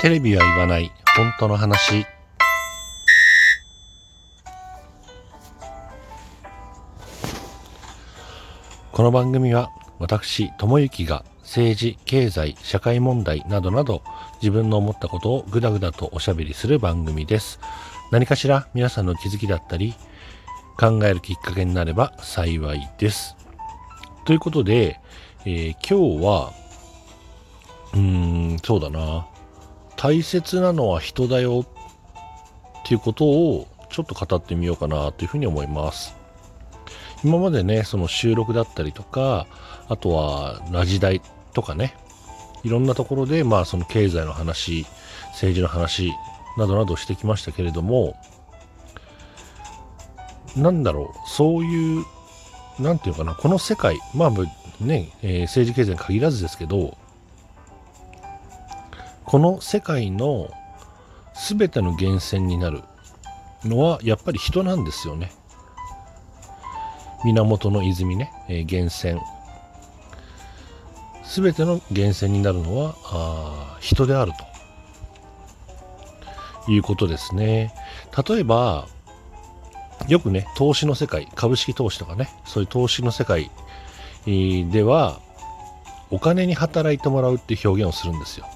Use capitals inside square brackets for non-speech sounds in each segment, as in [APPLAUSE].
テレビは言わない。本当の話。この番組は私智之が政治経済社会問題などなど自分の思ったことをぐだぐだとおしゃべりする番組です。何かしら皆さんの気づきだったり考えるきっかけになれば幸いです。ということで、えー、今日はうーんそうだな。大切なのは人だよっていうことをちょっと語ってみようかなというふうに思います。今までね、その収録だったりとか、あとはラジ大とかね、いろんなところで、まあその経済の話、政治の話などなどしてきましたけれども、なんだろう、そういう、なんていうかな、この世界、まあね、えー、政治経済に限らずですけど、この世界の全ての源泉になるのはやっぱり人なんですよね。源の泉ね、えー、源泉。全ての源泉になるのはあ人であると。いうことですね。例えばよくね投資の世界株式投資とかねそういう投資の世界ではお金に働いてもらうっていう表現をするんですよ。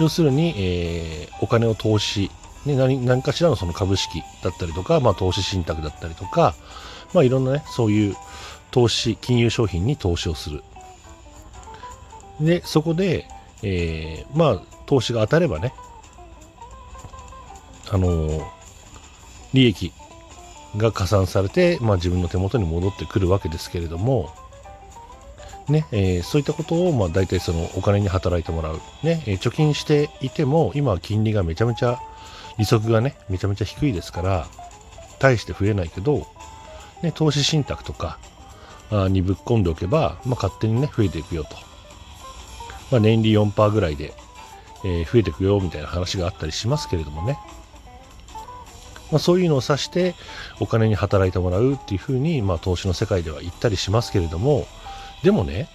要するに、えー、お金を投資、ね、何何かしらのその株式だったりとか、まあ、投資信託だったりとか、まあ、いろんなね、そういう投資、金融商品に投資をする。で、そこで、えー、まあ、投資が当たればね、あのー、利益が加算されて、まあ、自分の手元に戻ってくるわけですけれども、ねえー、そういったことを、まあ、大体そのお金に働いてもらう、ねえー、貯金していても今は金利がめちゃめちゃ利息がねめちゃめちゃ低いですから大して増えないけど、ね、投資信託とかにぶっ込んでおけば、まあ、勝手にね増えていくよと、まあ、年利4%ぐらいで、えー、増えていくよみたいな話があったりしますけれどもね。まあ、そういうのを指してお金に働いてもらうっていうふうに、まあ、投資の世界では言ったりしますけれどもでもね、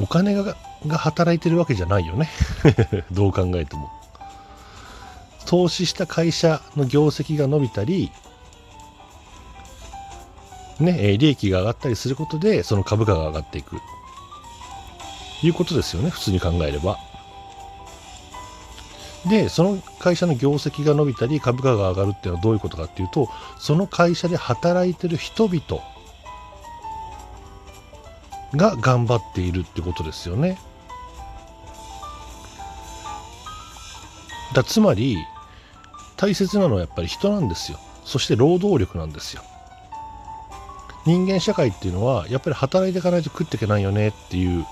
お金がが働いてるわけじゃないよね。[LAUGHS] どう考えても。投資した会社の業績が伸びたり、ね、利益が上がったりすることで、その株価が上がっていく。いうことですよね、普通に考えれば。で、その会社の業績が伸びたり、株価が上がるっていうのはどういうことかっていうと、その会社で働いてる人々が頑張っているってことですよね。だつまり大切なのはやっぱり人なんですよ。そして労働力なんですよ。人間社会っていうのはやっぱり働いていかないと食っていけないよねっていう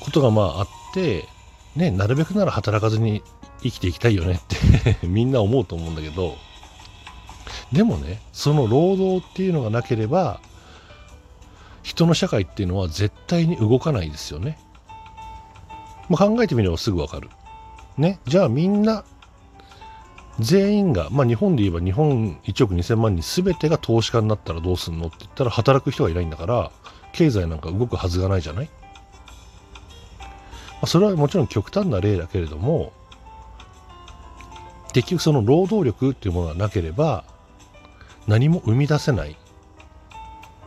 ことがまああって、ね、なるべくなら働かずに生きていきたいよねって [LAUGHS] みんな思うと思うんだけどでもねその労働っていうのがなければ人の社会っていうのは絶対に動かないですよね。まあ、考えてみればすぐわかる。ね、じゃあみんな全員が、まあ、日本で言えば日本1億2000万人全てが投資家になったらどうすんのって言ったら働く人がいないんだから経済なんか動くはずがないじゃない、まあ、それはもちろん極端な例だけれども結局その労働力っていうものがなければ何も生み出せない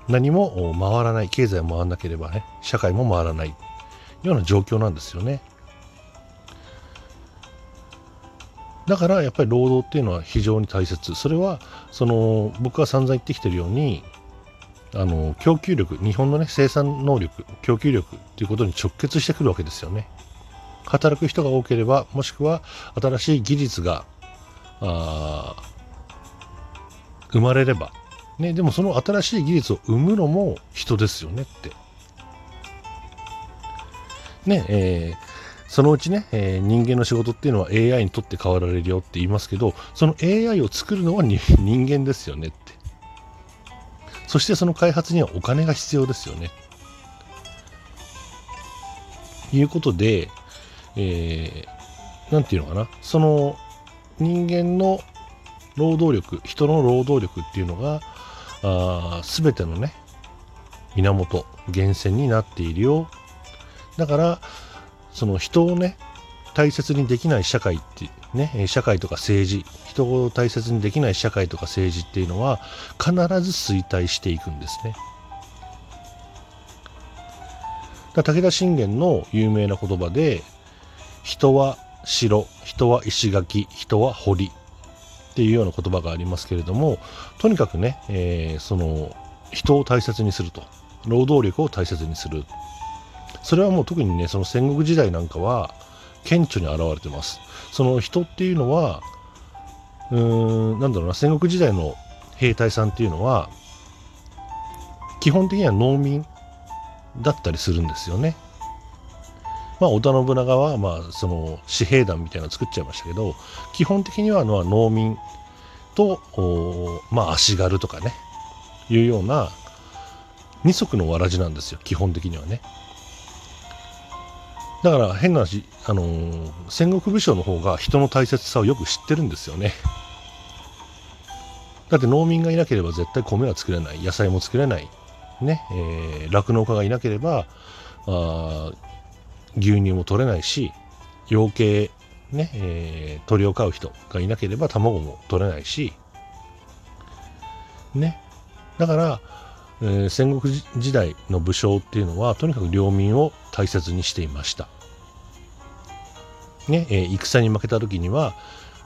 何も回らない経済も回らなければね社会も回らないような状況なんですよね。だからやっぱり労働っていうのは非常に大切。それはその僕が散々言ってきてるようにあの供給力日本のね生産能力供給力っていうことに直結してくるわけですよね。働く人が多ければもしくは新しい技術が生まれればね、でもその新しい技術を生むのも人ですよねって。ね、えー、そのうちね、えー、人間の仕事っていうのは AI にとって変わられるよって言いますけど、その AI を作るのは [LAUGHS] 人間ですよねって。そしてその開発にはお金が必要ですよね。いうことで、えー、なんていうのかな、その人間の労働力、人の労働力っていうのが、全てのね源源泉になっているよ。だからその人をね大切にできない社会ってね社会とか政治人を大切にできない社会とか政治っていうのは必ず衰退していくんですね。武田信玄の有名な言葉で人は城人は石垣人は堀っていうような言葉がありますけれどもとにかくね、えー、その人を大切にすると。労働力を大切にする。それはもう特にねその戦国時代なんかは顕著に現れてます。その人っていうのはうーんなんだろうな戦国時代の兵隊さんっていうのは基本的には農民だったりするんですよね。まあ、織田信長は、まあ、その紙兵団みたいなのを作っちゃいましたけど基本的にはのは農民と、まあ、足軽とかねいうような二足のわらじなんですよ基本的にはね。だから変な話、あのー、戦国武将の方が人の大切さをよく知ってるんですよね。だって農民がいなければ絶対米は作れない野菜も作れないね、えー、酪農家がいなければあ牛乳も取れないし養鶏ね、えー、鳥を飼う人がいなければ卵も取れないしね。だから、えー、戦国時代の武将っていうのはとにかく領民を大切にしていました。ね、えー、戦に負けた時には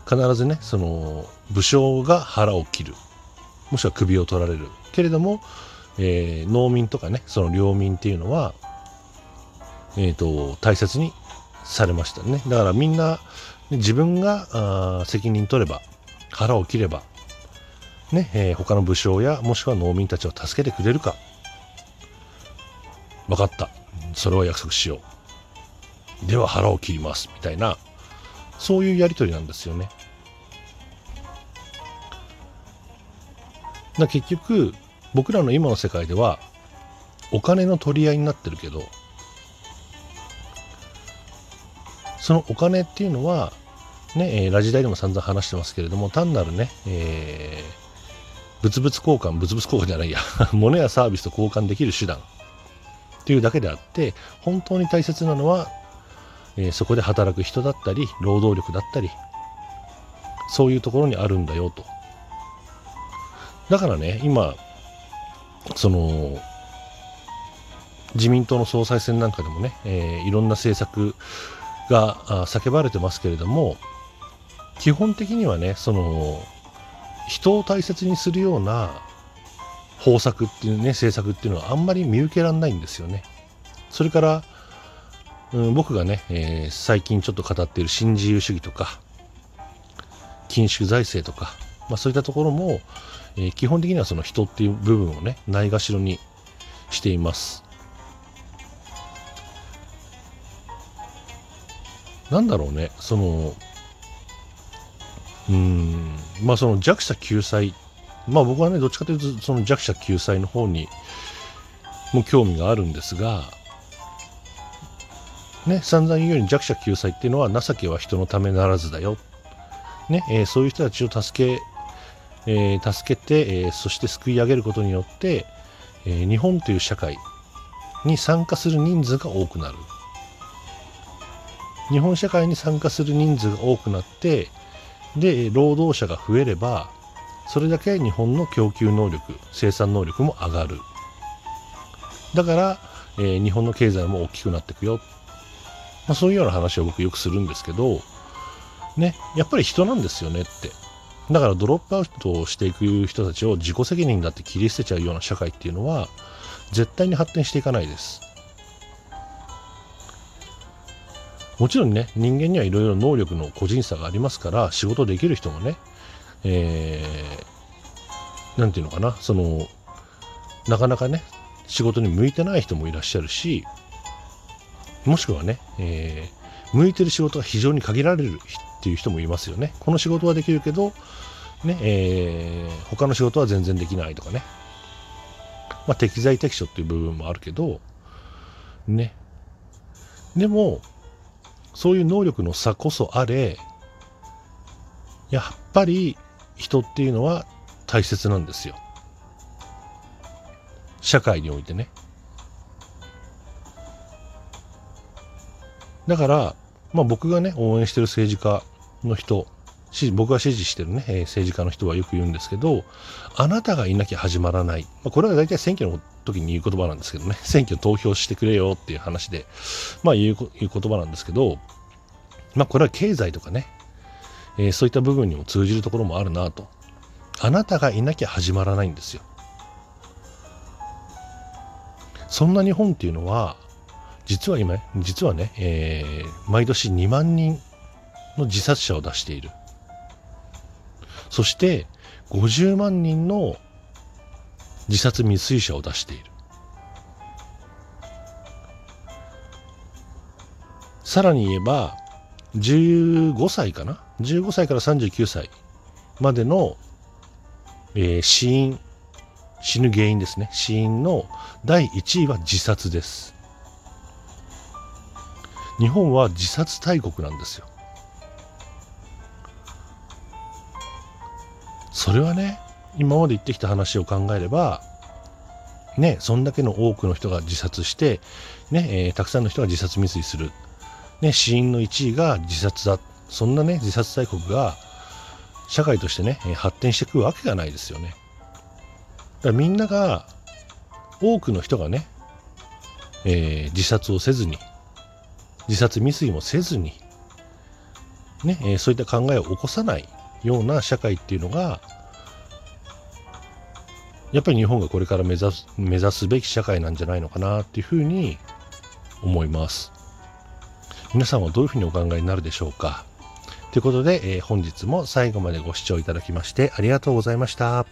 必ずねその武将が腹を切る。もしくは首を取られる。けれどもえー、農民とかねその領民っていうのは、えーと、大切にされましたね。だからみんな自分があ責任取れば腹を切ればね、えー、他の武将やもしくは農民たちを助けてくれるか。分かった。それは約束しよう。では腹を切ります。みたいなそういうやり取りなんですよね。だ結局僕らの今の世界ではお金の取り合いになってるけどそのお金っていうのはね、え、ラジダイでも散々話してますけれども単なるね、えー、物々交換物々交換じゃないや [LAUGHS] 物やサービスと交換できる手段っていうだけであって本当に大切なのは、えー、そこで働く人だったり労働力だったりそういうところにあるんだよと。だからね今その自民党の総裁選なんかでもね、えー、いろんな政策が叫ばれてますけれども基本的にはねその人を大切にするような方策っていうね政策っていうのはあんまり見受けられないんですよね。それから、うん、僕がね、えー、最近ちょっと語っている新自由主義とか緊縮財政とか、まあ、そういったところも、えー、基本的にはその人っていう部分をねないがしろにしていますなんだろうねそのうんまあその弱者救済。まあ僕はねどっちかというとその弱者救済の方にも興味があるんですがね散々言うように弱者救済っていうのは情けは人のためならずだよ。ね、えー、そういう人たちを助けえー、助けて、えー、そして救い上げることによって、え、日本という社会に参加する人数が多くなる。日本社会に参加する人数が多くなってで労働者が増えればそれだけ日本の供給能力生産能力も上がる。だから、えー、日本の経済も大きくなっていくよ、まあ、そういうような話を僕よくするんですけどねやっぱり人なんですよねって。だからドロップアウトをしていく人たちを自己責任だって切り捨てちゃうような社会っていうのは絶対に発展していかないです。もちろんね、人間にはいろいろ能力の個人差がありますから、仕事できる人もね、えー、なんていうのかな、その、なかなかね、仕事に向いてない人もいらっしゃるし、もしくはね、えー、向いてる仕事が非常に限られるっていう人もいますよね。この仕事はできるけど、ね、えー、他の仕事は全然できないとかね。まあ、適材適所っていう部分もあるけど、ね。でも、そういう能力の差こそあれ、やっぱり人っていうのは大切なんですよ。社会においてね。だから、まあ、僕がね、応援してる政治家の人、僕が支持してるね、政治家の人はよく言うんですけど、あなたがいなきゃ始まらない。まあ、これは大体選挙の時に言う言葉なんですけどね、選挙投票してくれよっていう話で、まあ言う言葉なんですけど、まあこれは経済とかね、えー、そういった部分にも通じるところもあるなと。あなたがいなきゃ始まらないんですよ。そんな日本っていうのは、実は今、実はね、えー、毎年2万人の自殺者を出している。そして、50万人の自殺未遂者を出している。さらに言えば、15歳かな ?15 歳から39歳までの、えー、死因、死ぬ原因ですね。死因の第1位は自殺です。日本は自殺大国なんですよ。それはね、今まで言ってきた話を考えれば、ね、そんだけの多くの人が自殺して、ね、えー、たくさんの人が自殺未遂する。ね、死因の1位が自殺だ。そんなね、自殺大国が、社会としてね、発展していくわけがないですよね。だからみんなが、多くの人がね、えー、自殺をせずに、自殺未遂もせずに、ね、えー、そういった考えを起こさないような社会っていうのが、やっぱり日本がこれから目指す目指すべき社会なんじゃないのかなっていうふうに思います。皆さんはどういうふうにお考えになるでしょうか？ということで、えー、本日も最後までご視聴いただきましてありがとうございました。